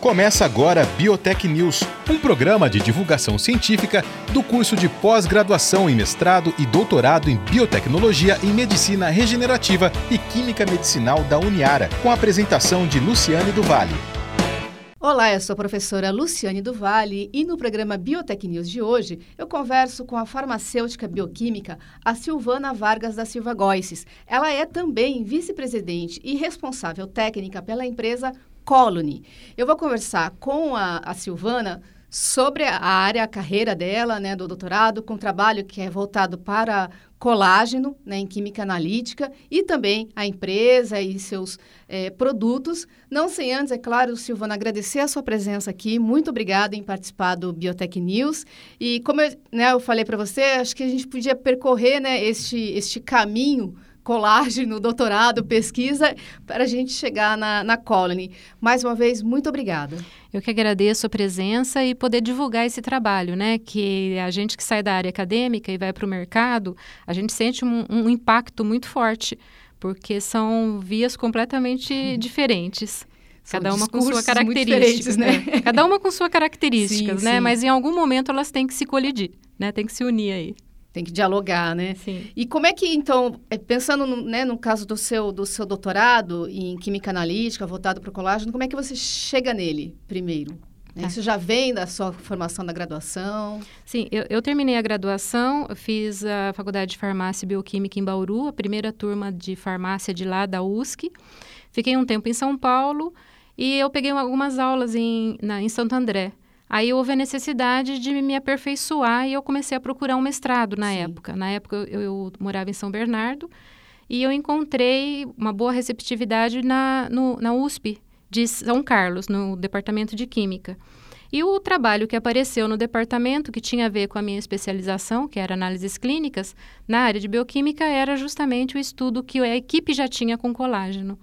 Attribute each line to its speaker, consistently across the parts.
Speaker 1: Começa agora Biotech News, um programa de divulgação científica do curso de pós-graduação em mestrado e doutorado em biotecnologia e medicina regenerativa e química medicinal da Uniara, com a apresentação de Luciane do.
Speaker 2: Olá, eu sou a professora Luciane do e no programa Biotech News de hoje eu converso com a farmacêutica bioquímica a Silvana Vargas da Silva Goices. Ela é também vice-presidente e responsável técnica pela empresa Colony. Eu vou conversar com a, a Silvana sobre a área, a carreira dela, né, do doutorado, com trabalho que é voltado para colágeno, né, em química analítica, e também a empresa e seus é, produtos. Não sem antes, é claro, Silvana, agradecer a sua presença aqui. Muito obrigada em participar do Biotech News. E como eu, né, eu falei para você, acho que a gente podia percorrer né, este, este caminho colágeno, doutorado, pesquisa, para a gente chegar na, na Colony. Mais uma vez, muito obrigada.
Speaker 3: Eu que agradeço a presença e poder divulgar esse trabalho, né? Que a gente que sai da área acadêmica e vai para o mercado, a gente sente um, um, impacto muito forte, porque são vias completamente hum. diferentes. Cada uma com sua característica, né? né? Cada uma com sua características, né? Mas em algum momento elas têm que se colidir, né? Tem que se unir aí.
Speaker 2: Tem que dialogar, né?
Speaker 3: Sim.
Speaker 2: E como é que, então, é, pensando no, né, no caso do seu, do seu doutorado em química analítica, voltado para o colágeno, como é que você chega nele primeiro? Tá. Isso já vem da sua formação da graduação?
Speaker 3: Sim, eu, eu, terminei a graduação, fiz a faculdade de farmácia e bioquímica em Bauru, a primeira turma de farmácia de lá da USC. Fiquei um tempo em São Paulo e eu peguei algumas aulas em, na, em Santo André. Aí houve a necessidade de me aperfeiçoar e eu comecei a procurar um mestrado na Sim. época. Na época eu, eu, morava em São Bernardo e eu encontrei uma boa receptividade na, no, na USP de São Carlos, no departamento de Química. E o trabalho que apareceu no departamento, que tinha a ver com a minha especialização, que era análises clínicas, na área de bioquímica, era justamente o estudo que a equipe já tinha com colágeno.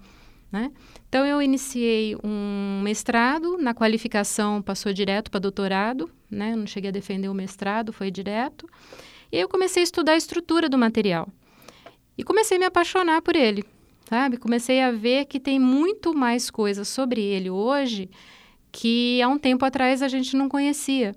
Speaker 3: Né? Então, eu iniciei um mestrado, na qualificação passou direto para doutorado, né? não cheguei a defender o mestrado, foi direto. E eu comecei a estudar a estrutura do material. E comecei a me apaixonar por ele, sabe? Comecei a ver que tem muito mais coisas sobre ele hoje que há um tempo atrás a gente não conhecia.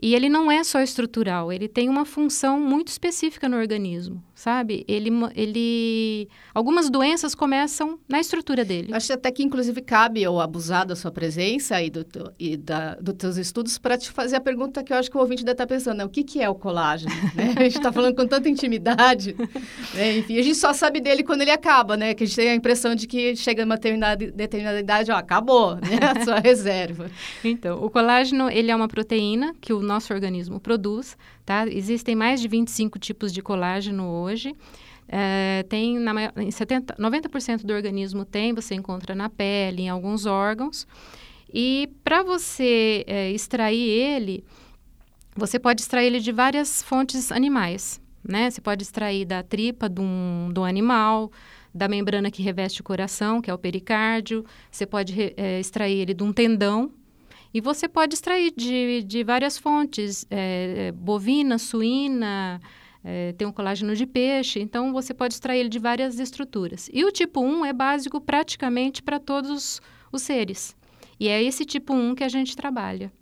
Speaker 3: E ele não é só estrutural, ele tem uma função muito específica no organismo, sabe? Ele, ele, algumas doenças começam na estrutura dele.
Speaker 2: Acho até que, inclusive, cabe ao abusar da sua presença e, do, e da, dos teus estudos para te fazer a pergunta que eu acho que o ouvinte deve estar pensando, né? o que, que é o colágeno? né? A gente está falando com tanta intimidade, né? enfim, a gente só sabe dele quando ele acaba, né? Que a gente tem a impressão de que chega uma determinada, determinada idade, ó, acabou, né? A sua reserva.
Speaker 3: Então, o colágeno, ele é uma proteína que o nosso organismo produz, tá? Existem mais de 25 tipos de colágeno hoje. É, tem na, em 70, 90% do organismo tem, você encontra na pele, em alguns órgãos. E para você é, extrair ele, você pode extrair ele de várias fontes animais, né? Você pode extrair da tripa de um, do animal, da membrana que reveste o coração, que é o pericárdio. Você pode é, extrair ele de um tendão, e você pode extrair de, de várias fontes, é, é, bovina, suína, é, tem um colágeno de peixe, então você pode extrair ele de várias estruturas. E o tipo 1 é básico praticamente para todos os seres. E é esse tipo 1 que a gente trabalha.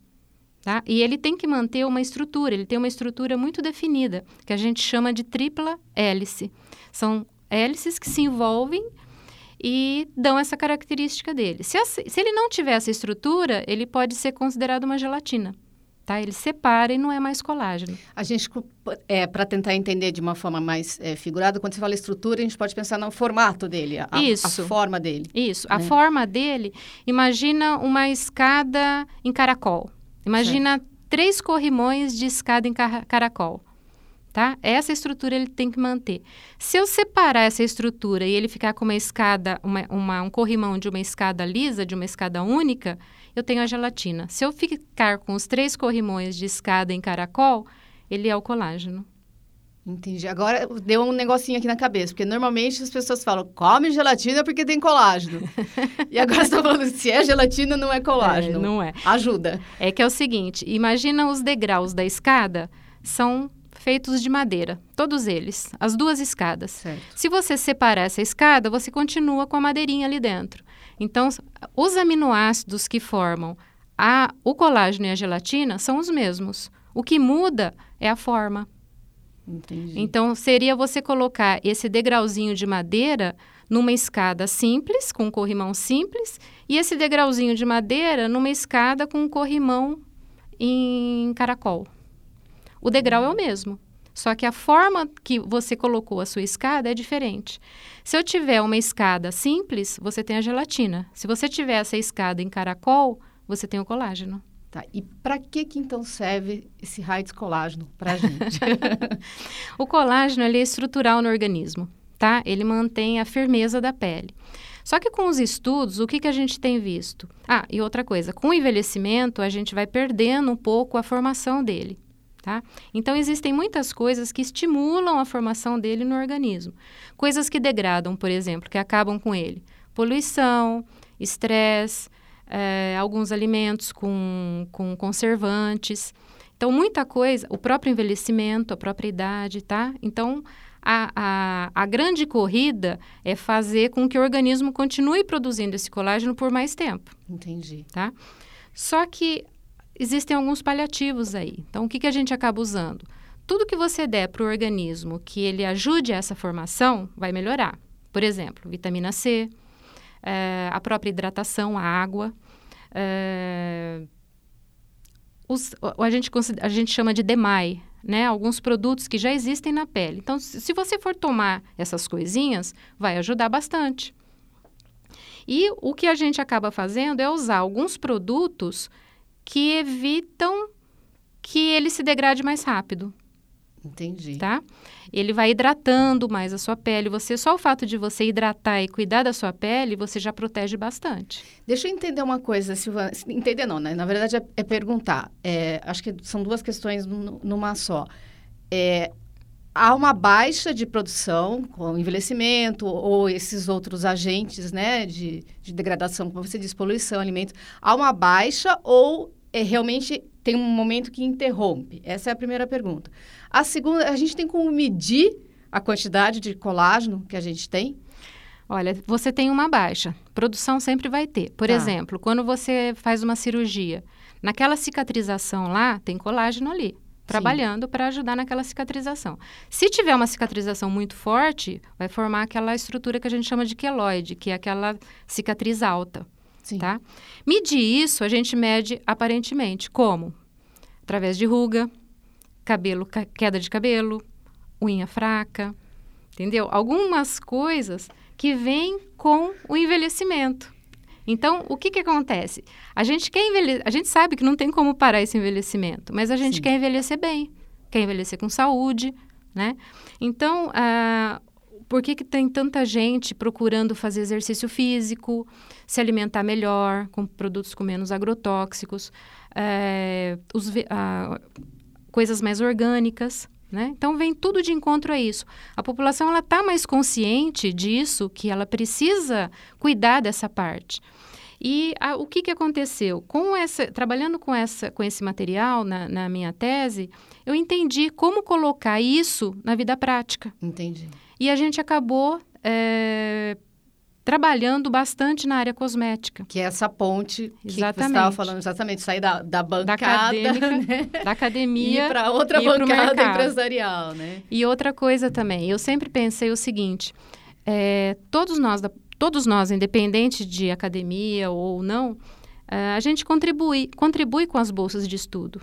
Speaker 3: Tá? E ele tem que manter uma estrutura, ele tem uma estrutura muito definida, que a gente chama de tripla hélice. São hélices que se envolvem e dão essa característica dele. Se, se ele não tiver essa estrutura, ele pode ser considerado uma gelatina. Tá? Ele separa e não é mais colágeno.
Speaker 2: A gente, é, para tentar entender de uma forma mais é, figurada, quando você fala estrutura, a gente pode pensar no formato dele, a, Isso. a forma dele.
Speaker 3: Isso. Né? A forma dele, imagina uma escada em caracol. Imagina certo. três corrimões de escada em car caracol tá? Essa estrutura ele tem que manter. Se eu separar essa estrutura e ele ficar com uma escada, uma, uma, um corrimão de uma escada lisa, de uma escada única, eu tenho a gelatina. Se eu ficar com os três corrimões de escada em caracol, ele é o colágeno.
Speaker 2: Entendi. Agora deu um negocinho aqui na cabeça, porque normalmente as pessoas falam, come gelatina porque tem colágeno. e agora você está falando, se é gelatina, não é colágeno.
Speaker 3: É, não é.
Speaker 2: Ajuda.
Speaker 3: É que é o seguinte, imagina os degraus da escada, são feitos de madeira, todos eles, as duas escadas.
Speaker 2: Certo.
Speaker 3: Se você separar essa escada, você continua com a madeirinha ali dentro. Então, os aminoácidos que formam a, o colágeno e a gelatina são os mesmos. O que muda é a forma.
Speaker 2: Entendi.
Speaker 3: Então, seria você colocar esse degrauzinho de madeira numa escada simples, com um corrimão simples, e esse degrauzinho de madeira numa escada com um corrimão em caracol. O degrau é o mesmo, só que a forma que você colocou a sua escada é diferente. Se eu tiver uma escada simples, você tem a gelatina. Se você tiver essa escada em caracol, você tem o colágeno.
Speaker 2: Tá. E para que que então serve esse raio de colágeno para a gente?
Speaker 3: o colágeno ele é estrutural no organismo, tá? Ele mantém a firmeza da pele. Só que com os estudos, o que, que a gente tem visto? Ah, e outra coisa, com o envelhecimento, a gente vai perdendo um pouco a formação dele. Tá? Então, existem muitas coisas que estimulam a formação dele no organismo. Coisas que degradam, por exemplo, que acabam com ele. Poluição, estresse, é, alguns alimentos com, com conservantes. Então, muita coisa, o próprio envelhecimento, a própria idade, tá? Então, a, a, a grande corrida é fazer com que o organismo continue produzindo esse colágeno por mais tempo.
Speaker 2: Entendi.
Speaker 3: Tá? Só que existem alguns paliativos aí. Então, o que, que a gente acaba usando? Tudo que você der para o organismo que ele ajude essa formação vai melhorar. Por exemplo, vitamina C, é, a própria hidratação, a água. É, os, a, gente, a gente chama de DEMAI, né? Alguns produtos que já existem na pele. Então, se você for tomar essas coisinhas, vai ajudar bastante. E o que a gente acaba fazendo é usar alguns produtos que evitam que ele se degrade mais rápido.
Speaker 2: Entendi.
Speaker 3: Tá? Ele vai hidratando mais a sua pele. Você só o fato de você hidratar e cuidar da sua pele, você já protege bastante.
Speaker 2: Deixa eu entender uma coisa, Silvana. Entender não, né? Na verdade é, é perguntar. É, acho que são duas questões numa só. É, há uma baixa de produção com envelhecimento ou esses outros agentes, né, de, de degradação, como você diz, poluição, alimentos. Há uma baixa ou é, realmente tem um momento que interrompe? Essa é a primeira pergunta. A segunda, a gente tem como medir a quantidade de colágeno que a gente tem?
Speaker 3: Olha, você tem uma baixa. Produção sempre vai ter. Por tá. exemplo, quando você faz uma cirurgia, naquela cicatrização lá, tem colágeno ali, trabalhando para ajudar naquela cicatrização. Se tiver uma cicatrização muito forte, vai formar aquela estrutura que a gente chama de queloide, que é aquela cicatriz alta. Sim. Tá? Medir isso, a gente mede aparentemente. Como? Através de ruga, cabelo, queda de cabelo, unha fraca, entendeu? Algumas coisas que vêm com o envelhecimento. Então, o que, que acontece? A gente quer envelhecer, a gente sabe que não tem como parar esse envelhecimento, mas a gente Sim. quer envelhecer bem, quer envelhecer com saúde, né? Então, ah, por que, que tem tanta gente procurando fazer exercício físico, se alimentar melhor, com produtos com menos agrotóxicos, é, os, a, coisas mais orgânicas, né? Então vem tudo de encontro a isso. A população ela está mais consciente disso, que ela precisa cuidar dessa parte. E a, o que, que aconteceu? Com essa, trabalhando com, essa, com esse material na, na minha tese, eu entendi como colocar isso na vida prática.
Speaker 2: Entendi.
Speaker 3: E a gente acabou é, trabalhando bastante na área cosmética.
Speaker 2: Que é essa ponte que exatamente. você estava falando, exatamente, sair da, da bancada,
Speaker 3: da, né? da academia
Speaker 2: para outra bancada empresarial, né?
Speaker 3: E outra coisa também, eu sempre pensei o seguinte, é, todos nós, todos nós, independente de academia ou não, é, a gente contribui, contribui com as bolsas de estudo.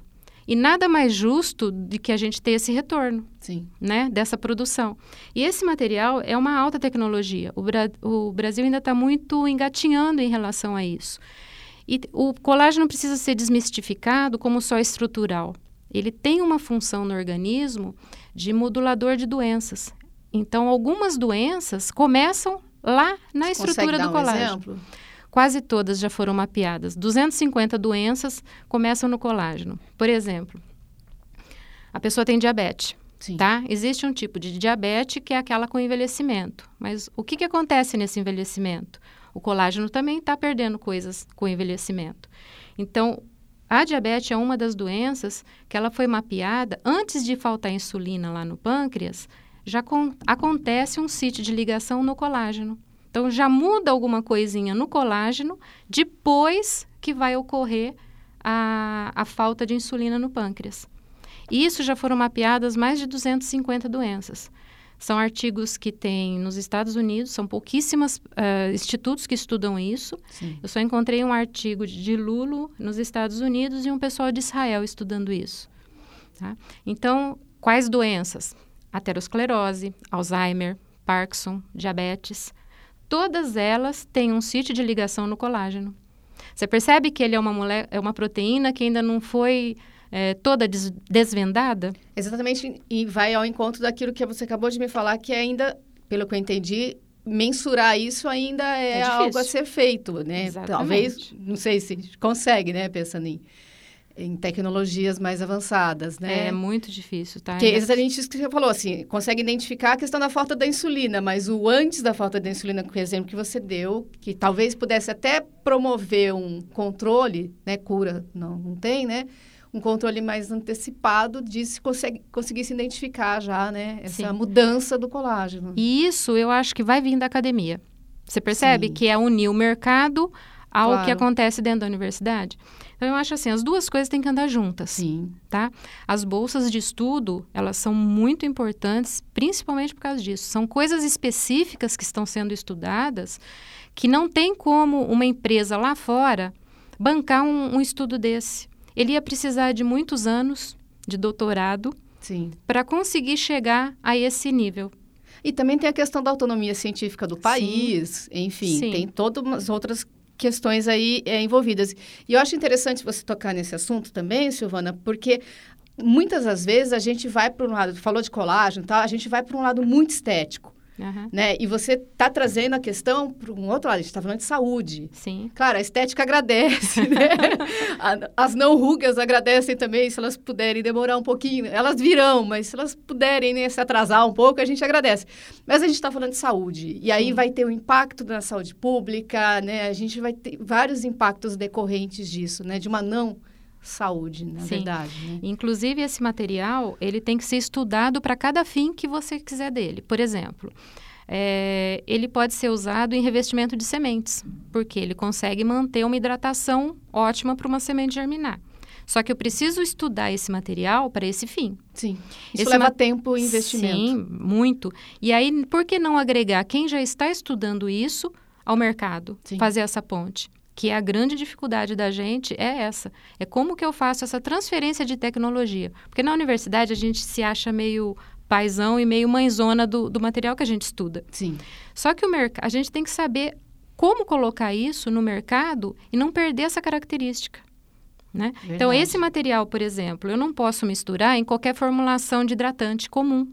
Speaker 3: E nada mais justo de que a gente ter esse retorno
Speaker 2: Sim.
Speaker 3: Né, dessa produção. E esse material é uma alta tecnologia. O, Bra o Brasil ainda está muito engatinhando em relação a isso. E o colágeno precisa ser desmistificado como só estrutural. Ele tem uma função no organismo de modulador de doenças. Então, algumas doenças começam lá na Você estrutura do colágeno. Um exemplo? Quase todas já foram mapeadas. 250 doenças começam no colágeno. Por exemplo, a pessoa tem diabetes. Sim. Tá? Existe um tipo de diabetes que é aquela com envelhecimento. Mas o que, que acontece nesse envelhecimento? O colágeno também está perdendo coisas com envelhecimento. Então, a diabetes é uma das doenças que ela foi mapeada antes de faltar insulina lá no pâncreas, já acontece um sítio de ligação no colágeno Então já muda alguma coisinha no colágeno depois que vai ocorrer a, a falta de insulina no pâncreas. E isso já foram mapeadas mais de 250 doenças. São artigos que tem nos Estados Unidos, são pouquíssimos uh, institutos que estudam isso. Sim. Eu só encontrei um artigo de Lulo nos Estados Unidos e um pessoal de Israel estudando isso. Tá? Então, quais doenças? Aterosclerose, Alzheimer, Parkinson, diabetes. Todas elas têm um sítio de ligação no colágeno. Você percebe que ele é uma, é uma proteína que ainda não foi é, toda des desvendada?
Speaker 2: Exatamente, e vai ao encontro daquilo que você acabou de me falar, que ainda, pelo que eu entendi, mensurar isso ainda é, é algo a ser feito, né?
Speaker 3: Exatamente.
Speaker 2: Talvez, não sei se consegue, né, pensando em em tecnologias mais avançadas, né?
Speaker 3: É muito difícil, tá?
Speaker 2: Que exatamente isso que você falou, assim, consegue identificar a questão da falta da insulina, mas o antes da falta da insulina, com o exemplo que você deu, que talvez pudesse até promover um controle, né, cura não, não tem, né? Um controle mais antecipado de se consegue, conseguisse identificar já, né, essa Sim. mudança do colágeno.
Speaker 3: E isso eu acho que vai vir da academia. Você percebe Sim. que é unir o mercado ao claro. que acontece dentro da universidade? Então, eu acho assim, as duas coisas têm que andar juntas.
Speaker 2: Sim.
Speaker 3: Tá? As bolsas de estudo, elas são muito importantes, principalmente por causa disso. São coisas específicas que estão sendo estudadas que não tem como uma empresa lá fora bancar um, um estudo desse. Ele ia precisar de muitos anos de doutorado para conseguir chegar a esse nível.
Speaker 2: E também tem a questão da autonomia científica do país, Sim. enfim, Sim. tem todas as outras questões aí é, envolvidas. E eu acho interessante você tocar nesse assunto também, Silvana, porque muitas das vezes a gente vai para um lado, falou de colágeno, tá? a gente vai para um lado muito estético. Uhum. Né? E você está trazendo a questão para um outro lado, a gente está falando de saúde.
Speaker 3: Sim.
Speaker 2: Claro, a estética agradece, né? As não rugas agradecem também, se elas puderem demorar um pouquinho. Elas virão, mas se elas puderem né, se atrasar um pouco, a gente agradece. Mas a gente está falando de saúde. E aí Sim. vai ter o um impacto na saúde pública, né? A gente vai ter vários impactos decorrentes disso, né? De uma não saúde, na Sim. verdade. Né?
Speaker 3: Inclusive, esse material, ele tem que ser estudado para cada fim que você quiser dele. Por exemplo, é, ele pode ser usado em revestimento de sementes, porque ele consegue manter uma hidratação ótima para uma semente germinar. Só que eu preciso estudar esse material para esse fim.
Speaker 2: Sim. Isso esse leva tempo e investimento.
Speaker 3: Sim, muito. E aí, por que não agregar quem já está estudando isso ao mercado? Sim. Fazer essa ponte que é a grande dificuldade da gente é essa. É como que eu faço essa transferência de tecnologia. Porque na universidade a gente se acha meio paisão e meio mãezona do, do material que a gente estuda.
Speaker 2: Sim.
Speaker 3: Só que o a gente tem que saber como colocar isso no mercado e não perder essa característica. Né? Então, esse material, por exemplo, eu não posso misturar em qualquer formulação de hidratante comum.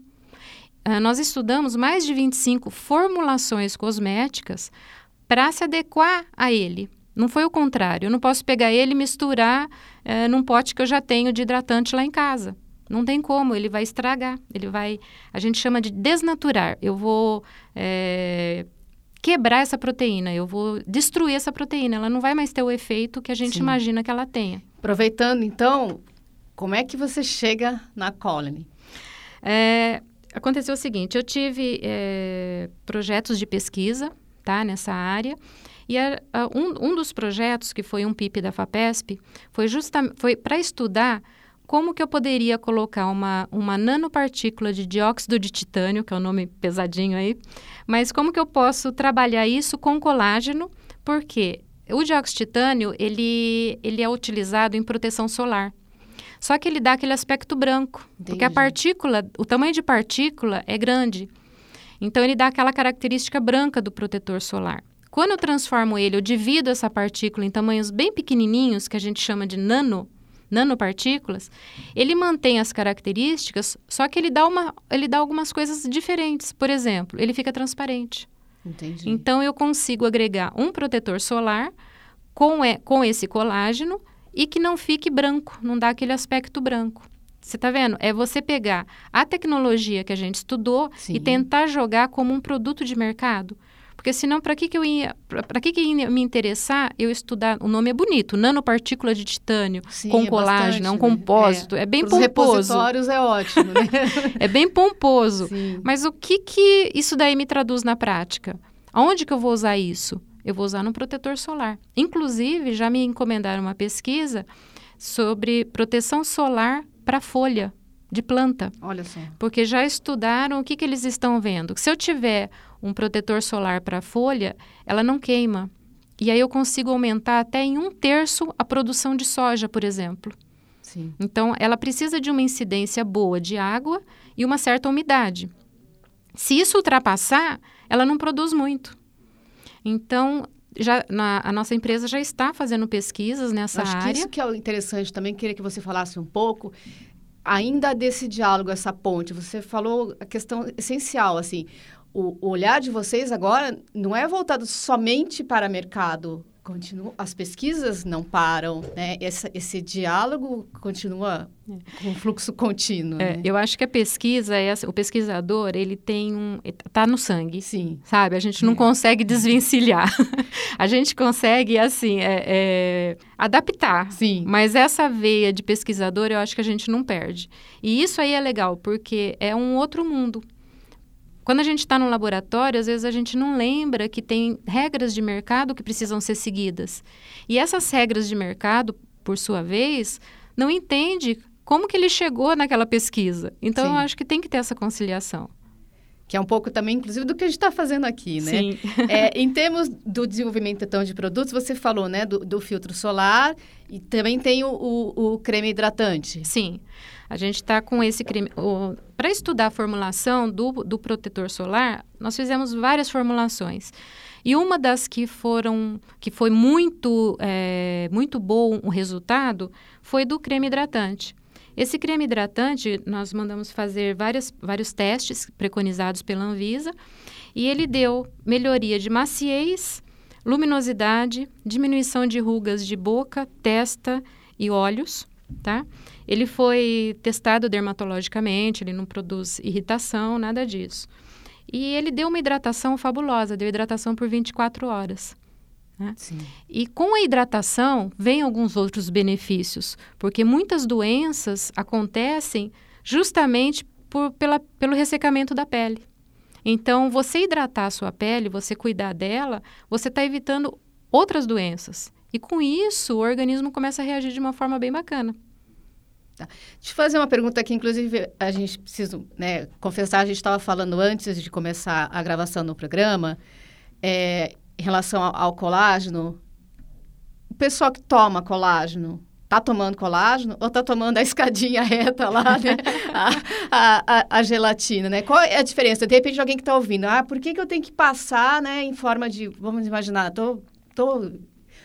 Speaker 3: Uh, nós estudamos mais de 25 formulações cosméticas para se adequar a ele. Não foi o contrário. Eu não posso pegar ele e misturar é, num pote que eu já tenho de hidratante lá em casa. Não tem como, ele vai estragar. Ele vai. A gente chama de desnaturar. Eu vou é, quebrar essa proteína, eu vou destruir essa proteína. Ela não vai mais ter o efeito que a gente Sim. imagina que ela tenha.
Speaker 2: Aproveitando, então, como é que você chega na Colony?
Speaker 3: É, aconteceu o seguinte: eu tive é, projetos de pesquisa tá, nessa área. E a, a, um, um dos projetos, que foi um PIP da FAPESP, foi, foi para estudar como que eu poderia colocar uma, uma nanopartícula de dióxido de titânio, que é o um nome pesadinho aí, mas como que eu posso trabalhar isso com colágeno, porque o dióxido de titânio, ele, ele é utilizado em proteção solar. Só que ele dá aquele aspecto branco, Entendi. porque a partícula, o tamanho de partícula é grande. Então, ele dá aquela característica branca do protetor solar. Quando eu transformo ele, eu divido essa partícula em tamanhos bem pequenininhos, que a gente chama de nano, nanopartículas, ele mantém as características, só que ele dá, uma, ele dá algumas coisas diferentes. Por exemplo, ele fica transparente.
Speaker 2: Entendi.
Speaker 3: Então, eu consigo agregar um protetor solar com, é, com esse colágeno e que não fique branco, não dá aquele aspecto branco. Você está vendo? É você pegar a tecnologia que a gente estudou Sim. e tentar jogar como um produto de mercado. Porque senão, para que, que eu ia. Para que, que ia me interessar eu estudar. O nome é bonito, nanopartícula de titânio, Sim, com é colágeno, bastante, é um né? compósito. É, é bem Pros pomposo.
Speaker 2: repositórios é ótimo, né?
Speaker 3: é bem pomposo. Sim. Mas o que, que isso daí me traduz na prática? Aonde que eu vou usar isso? Eu vou usar no protetor solar. Inclusive, já me encomendaram uma pesquisa sobre proteção solar para folha de planta.
Speaker 2: Olha só.
Speaker 3: Porque já estudaram o que, que eles estão vendo. Se eu tiver um protetor solar para a folha, ela não queima. E aí eu consigo aumentar até em um terço a produção de soja, por exemplo.
Speaker 2: Sim.
Speaker 3: Então, ela precisa de uma incidência boa de água e uma certa umidade. Se isso ultrapassar, ela não produz muito. Então, já, na, a nossa empresa já está fazendo pesquisas nessa
Speaker 2: Acho
Speaker 3: área.
Speaker 2: Que isso que é interessante também, queria que você falasse um pouco ainda desse diálogo, essa ponte. Você falou a questão essencial, assim, o, o olhar de vocês agora não é voltado somente para mercado continua, as pesquisas não param, né? Esse, esse diálogo continua com um fluxo contínuo.
Speaker 3: É,
Speaker 2: né?
Speaker 3: Eu acho que a pesquisa, é, o pesquisador, ele tem um, está no sangue,
Speaker 2: sim,
Speaker 3: sabe? A gente não é. consegue desvencilhar, a gente consegue assim é, é, adaptar,
Speaker 2: sim.
Speaker 3: Mas essa veia de pesquisador, eu acho que a gente não perde. E isso aí é legal porque é um outro mundo. Quando a gente está no laboratório, às vezes a gente não lembra que tem regras de mercado que precisam ser seguidas. E essas regras de mercado, por sua vez, não entende como que ele chegou naquela pesquisa. Então, Sim. eu acho que tem que ter essa conciliação.
Speaker 2: Que é um pouco também, inclusive, do que a gente está fazendo aqui, né?
Speaker 3: Sim.
Speaker 2: É, em termos do desenvolvimento então, de produtos, você falou, né, do, do filtro solar e também tem o, o, o creme hidratante.
Speaker 3: Sim. A gente está com esse creme. Para estudar a formulação do, do protetor solar, nós fizemos várias formulações. E uma das que foram, que foi muito, é, muito bom o resultado, foi do creme hidratante. Esse creme hidratante, nós mandamos fazer várias, vários testes preconizados pela Anvisa, e ele deu melhoria de maciez, luminosidade, diminuição de rugas de boca, testa e olhos, tá? Ele foi testado dermatologicamente, ele não produz irritação, nada disso. E ele deu uma hidratação fabulosa, deu hidratação por 24 horas. Né? E com a hidratação vem alguns outros benefícios, porque muitas doenças acontecem justamente por, pela, pelo ressecamento da pele. Então, você hidratar a sua pele, você cuidar dela, você está evitando outras doenças. E com isso, o organismo começa a reagir de uma forma bem bacana.
Speaker 2: Tá. Deixa eu fazer uma pergunta que, inclusive, a gente precisa né, confessar, a gente estava falando antes de começar a gravação do programa, é, em relação ao, ao, colágeno. O pessoal que toma colágeno, tá tomando colágeno ou tá tomando a escadinha reta lá, né? a, a, a, gelatina, né? Qual é a diferença? De repente, alguém que está ouvindo, ah, por que, que eu tenho que passar, né, em forma de, vamos imaginar, tô, tô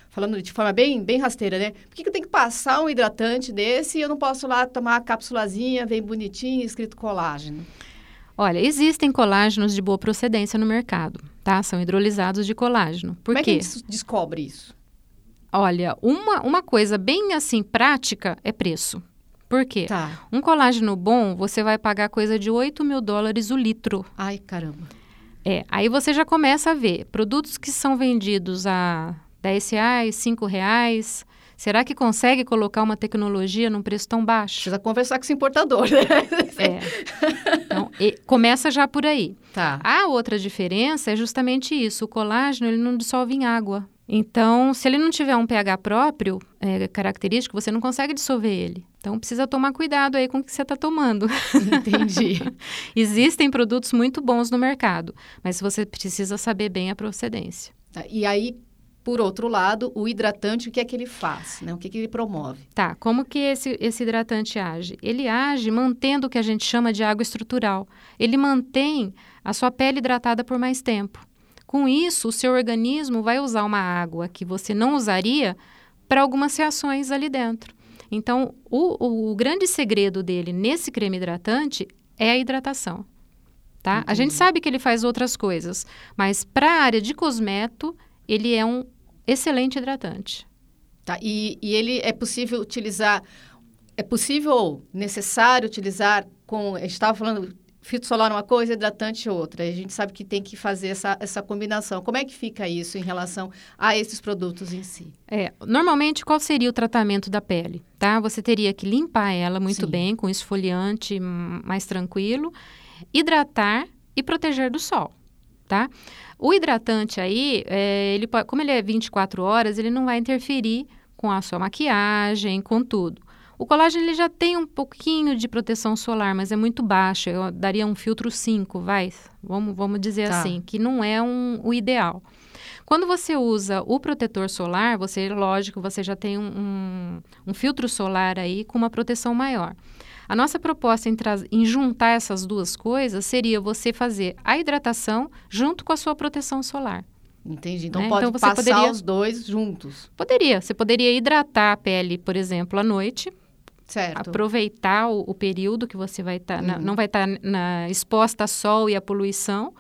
Speaker 2: falando de forma bem, bem rasteira, né? Por que, que eu tenho que passar um hidratante desse e eu não posso lá tomar a cápsulazinha, bem bonitinho, escrito colágeno?
Speaker 3: Olha, existem colágenos de boa procedência no mercado, tá? São hidrolisados de colágeno. Por
Speaker 2: Como
Speaker 3: quê?
Speaker 2: é que a gente descobre isso?
Speaker 3: Olha, uma, uma coisa bem assim prática é preço. Por quê?
Speaker 2: Tá.
Speaker 3: Um colágeno bom, você vai pagar coisa de 8 mil dólares o litro.
Speaker 2: Ai, caramba.
Speaker 3: É, aí você já começa a ver produtos que são vendidos a 10 reais, 5 reais. Será que consegue colocar uma tecnologia num preço tão baixo?
Speaker 2: Precisa conversar com esse importador, né?
Speaker 3: É. Então, começa já por aí.
Speaker 2: Tá.
Speaker 3: A outra diferença é justamente isso. O colágeno, ele não dissolve em água. Então, se ele não tiver um pH próprio, é, característico, você não consegue dissolver ele. Então, precisa tomar cuidado aí com o que você está tomando.
Speaker 2: Entendi.
Speaker 3: Existem produtos muito bons no mercado, mas você precisa saber bem a procedência.
Speaker 2: Tá. E aí, por outro lado, o hidratante, o que é que ele faz? Né? O que, é que ele promove?
Speaker 3: Tá, como que esse, esse hidratante age? Ele age mantendo o que a gente chama de água estrutural. Ele mantém a sua pele hidratada por mais tempo. Com isso, o seu organismo vai usar uma água que você não usaria para algumas reações ali dentro. Então, o, o, grande segredo dele nesse creme hidratante é a hidratação. Tá? A gente sabe que ele faz outras coisas, mas para a área de cosmeto, ele é um excelente hidratante.
Speaker 2: Tá, e, e ele é possível utilizar, é possível, necessário utilizar com, a gente estava falando, solar uma coisa, hidratante outra. A gente sabe que tem que fazer essa, essa combinação. Como é que fica isso em relação a esses produtos em si?
Speaker 3: É, normalmente, qual seria o tratamento da pele? Tá? Você teria que limpar ela muito Sim. bem, com esfoliante mais tranquilo, hidratar e proteger do sol. Tá? O hidratante aí, é, ele pode, como ele é 24 horas, ele não vai interferir com a sua maquiagem, com tudo. O colágeno ele já tem um pouquinho de proteção solar, mas é muito baixo. Eu daria um filtro 5, vai. Vamos, vamos dizer tá. assim, que não é um, o ideal. Quando você usa o protetor solar, você, lógico, você já tem um, um, um filtro solar aí com uma proteção maior. A nossa proposta em, em, juntar essas duas coisas seria você fazer a hidratação junto com a sua proteção solar.
Speaker 2: Entendi. Então né? pode então, passar poderia... os dois juntos.
Speaker 3: Poderia. Você poderia hidratar a pele, por exemplo, à noite,
Speaker 2: Certo.
Speaker 3: Aproveitar o, o, período que você vai estar, tá, uhum. não vai estar tá exposta a sol e a poluição.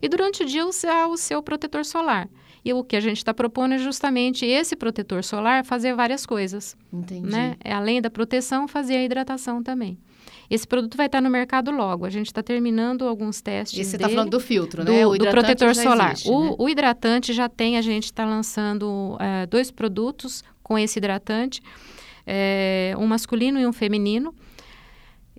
Speaker 3: E durante o dia usar o seu protetor solar. E o que a gente está propondo é justamente esse protetor solar fazer várias coisas.
Speaker 2: Entendi.
Speaker 3: Né? É, além da proteção, fazer a hidratação também. Esse produto vai estar no mercado logo. A gente está terminando alguns testes.
Speaker 2: E você está falando do filtro,
Speaker 3: do,
Speaker 2: né?
Speaker 3: O do protetor solar. Existe, o, né? o, hidratante já tem, a gente está lançando uh, dois produtos com esse hidratante é, um masculino e um feminino.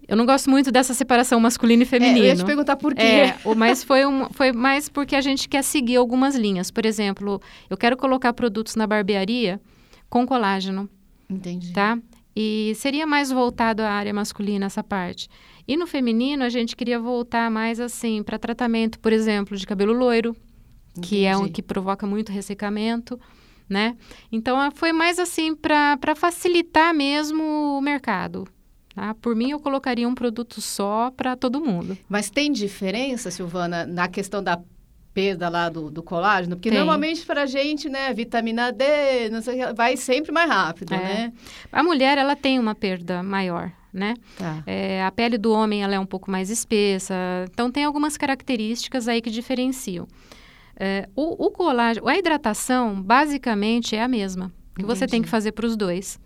Speaker 3: Eu não gosto muito dessa separação masculino e feminino. É, eu
Speaker 2: ia te perguntar por quê.
Speaker 3: É, mas foi, um, foi mais porque a gente quer seguir algumas linhas. Por exemplo, eu quero colocar produtos na barbearia com colágeno.
Speaker 2: Entendi.
Speaker 3: Tá? E seria mais voltado à área masculina essa parte. E no feminino, a gente queria voltar mais assim para tratamento, por exemplo, de cabelo loiro, Entendi. que é um que provoca muito ressecamento né? Então, foi mais assim para facilitar mesmo o mercado. Tá? Por mim, eu colocaria um produto só para todo mundo.
Speaker 2: Mas tem diferença, Silvana, na questão da perda lá do, do colágeno? Porque
Speaker 3: tem.
Speaker 2: normalmente para a gente, né, vitamina D, não sei, vai sempre mais rápido, é. né?
Speaker 3: A mulher, ela tem uma perda maior, né?
Speaker 2: Tá.
Speaker 3: É, a pele do homem, ela é um pouco mais espessa. Então, tem algumas características aí que diferenciam. É, o, o colágeno, a hidratação, basicamente, é a mesma que Entendi. você tem que fazer para os dois.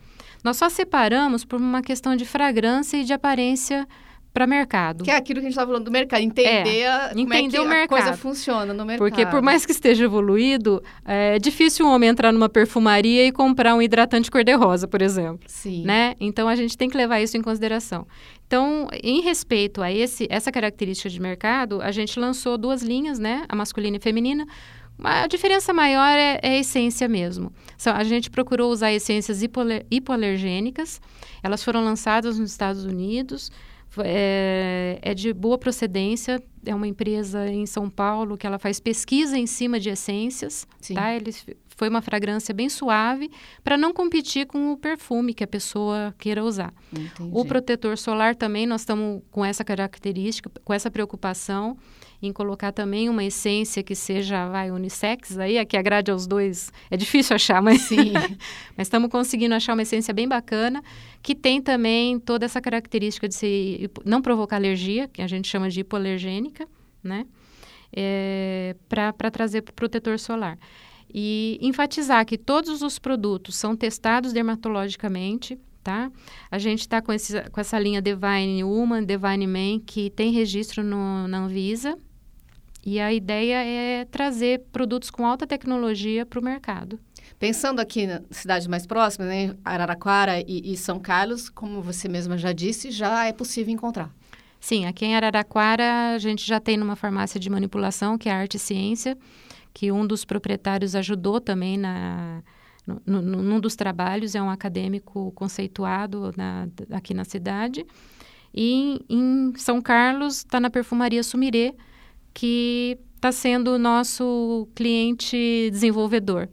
Speaker 3: Nós só separamos por uma questão de fragrância e de aparência para mercado.
Speaker 2: Que é aquilo que a gente estava falando do mercado, entender, é, a, entender como é que a coisa funciona no mercado.
Speaker 3: Porque por mais que esteja evoluído, é difícil um homem entrar numa perfumaria e comprar um hidratante cor-de-rosa, por exemplo.
Speaker 2: Sim.
Speaker 3: Né? Então a gente tem que levar isso em consideração. Então, em respeito a esse, essa característica de mercado, a gente lançou duas linhas, né? A masculina e feminina. A diferença maior é, é a essência mesmo. A gente procurou usar essências hipoalergênicas. Elas foram lançadas nos Estados Unidos é, é, de boa procedência, é uma empresa em São Paulo que ela faz pesquisa em cima de essências,
Speaker 2: Sim.
Speaker 3: tá? Eles, foi uma fragrância bem suave para não competir com o perfume que a pessoa queira usar.
Speaker 2: Entendi.
Speaker 3: O protetor solar também nós estamos com essa característica, com essa preocupação em colocar também uma essência que seja, vai, unissex aí, a que agrade aos dois. É difícil achar, mas
Speaker 2: sim.
Speaker 3: mas estamos conseguindo achar uma essência bem bacana, que tem também toda essa característica de ser, não provocar alergia, que a gente chama de hipoalergênica, né? É, para trazer para o protetor solar. E enfatizar que todos os produtos são testados dermatologicamente, tá? A gente está com, com essa linha Divine Woman, Divine Man, que tem registro no, na Anvisa, e a ideia é trazer produtos com alta tecnologia para o mercado.
Speaker 2: Pensando aqui na cidade mais próxima, né, Araraquara e, e, São Carlos, como você mesma já disse, já é possível encontrar.
Speaker 3: Sim, aqui em Araraquara a gente já tem numa farmácia de manipulação, que é a Arte e Ciência, que um dos proprietários ajudou também na, no, no, num dos trabalhos, é um acadêmico conceituado na, aqui na cidade. E em, em São Carlos está na perfumaria Sumirê, que está sendo o nosso cliente desenvolvedor.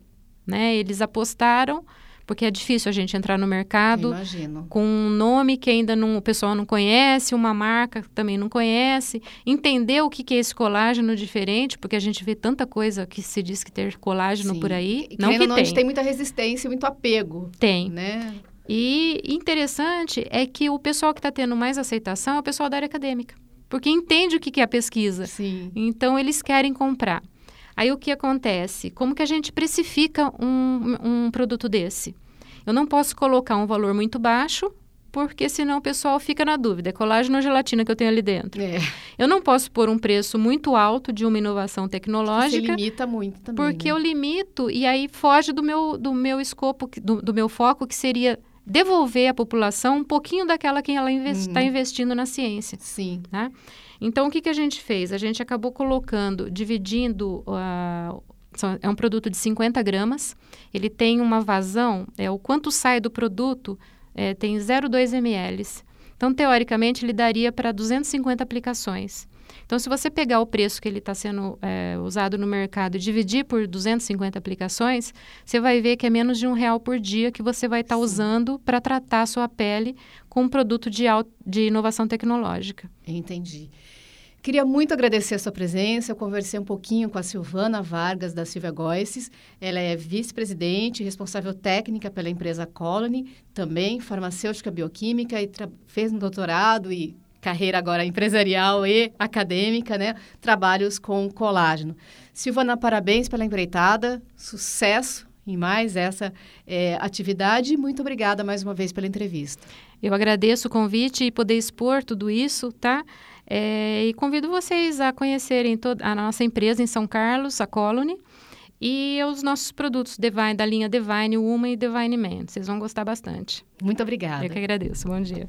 Speaker 3: Né? Eles apostaram, porque é difícil a gente entrar no mercado com um nome que ainda não, o pessoal não conhece, uma marca que também não conhece, entender o que, que é esse colágeno diferente, porque a gente vê tanta coisa que se diz que ter colágeno
Speaker 2: Sim.
Speaker 3: por aí.
Speaker 2: E,
Speaker 3: não que
Speaker 2: não,
Speaker 3: tem.
Speaker 2: A gente tem muita resistência e muito apego.
Speaker 3: Tem.
Speaker 2: Né?
Speaker 3: E interessante é que o pessoal que está tendo mais aceitação é o pessoal da área acadêmica porque entende o que é a pesquisa.
Speaker 2: Sim.
Speaker 3: Então, eles querem comprar. Aí, o que acontece? Como que a gente precifica um, um produto desse? Eu não posso colocar um valor muito baixo, porque senão o pessoal fica na dúvida. É colágeno ou gelatina que eu tenho ali dentro?
Speaker 2: É.
Speaker 3: Eu não posso pôr um preço muito alto de uma inovação tecnológica.
Speaker 2: Você limita muito também.
Speaker 3: Porque
Speaker 2: né?
Speaker 3: eu limito e aí foge do meu, do meu escopo, do, do meu foco, que seria devolver à população um pouquinho daquela que ela está investi uhum. investindo na ciência.
Speaker 2: Sim.
Speaker 3: Né? Então, o que, que a gente fez? A gente acabou colocando, dividindo. Uh, é um produto de 50 gramas, ele tem uma vazão, é o quanto sai do produto, é, tem 0,2 ml. Então, teoricamente, ele daria para 250 aplicações. Então, se você pegar o preço que ele está sendo é, usado no mercado e dividir por 250 aplicações, você vai ver que é menos de um real por dia que você vai estar tá usando para tratar a sua pele com um produto de, de inovação tecnológica.
Speaker 2: Entendi. Queria muito agradecer a sua presença. Eu conversei um pouquinho com a Silvana Vargas, da Silvia Goices. Ela é vice-presidente, responsável técnica pela empresa Colony, também farmacêutica bioquímica e fez um doutorado e carreira agora empresarial e acadêmica, né? Trabalhos com colágeno. Silvana, parabéns pela empreitada, sucesso em mais essa é, atividade. Muito obrigada mais uma vez pela entrevista.
Speaker 3: Eu agradeço o convite e poder expor tudo isso, tá? É, e convido vocês a conhecerem toda a nossa empresa em São Carlos, a Colony, e os nossos produtos Divine, da linha Divine Woman e Divine Man. Vocês vão gostar bastante.
Speaker 2: Muito obrigada.
Speaker 3: Eu que agradeço. Bom dia.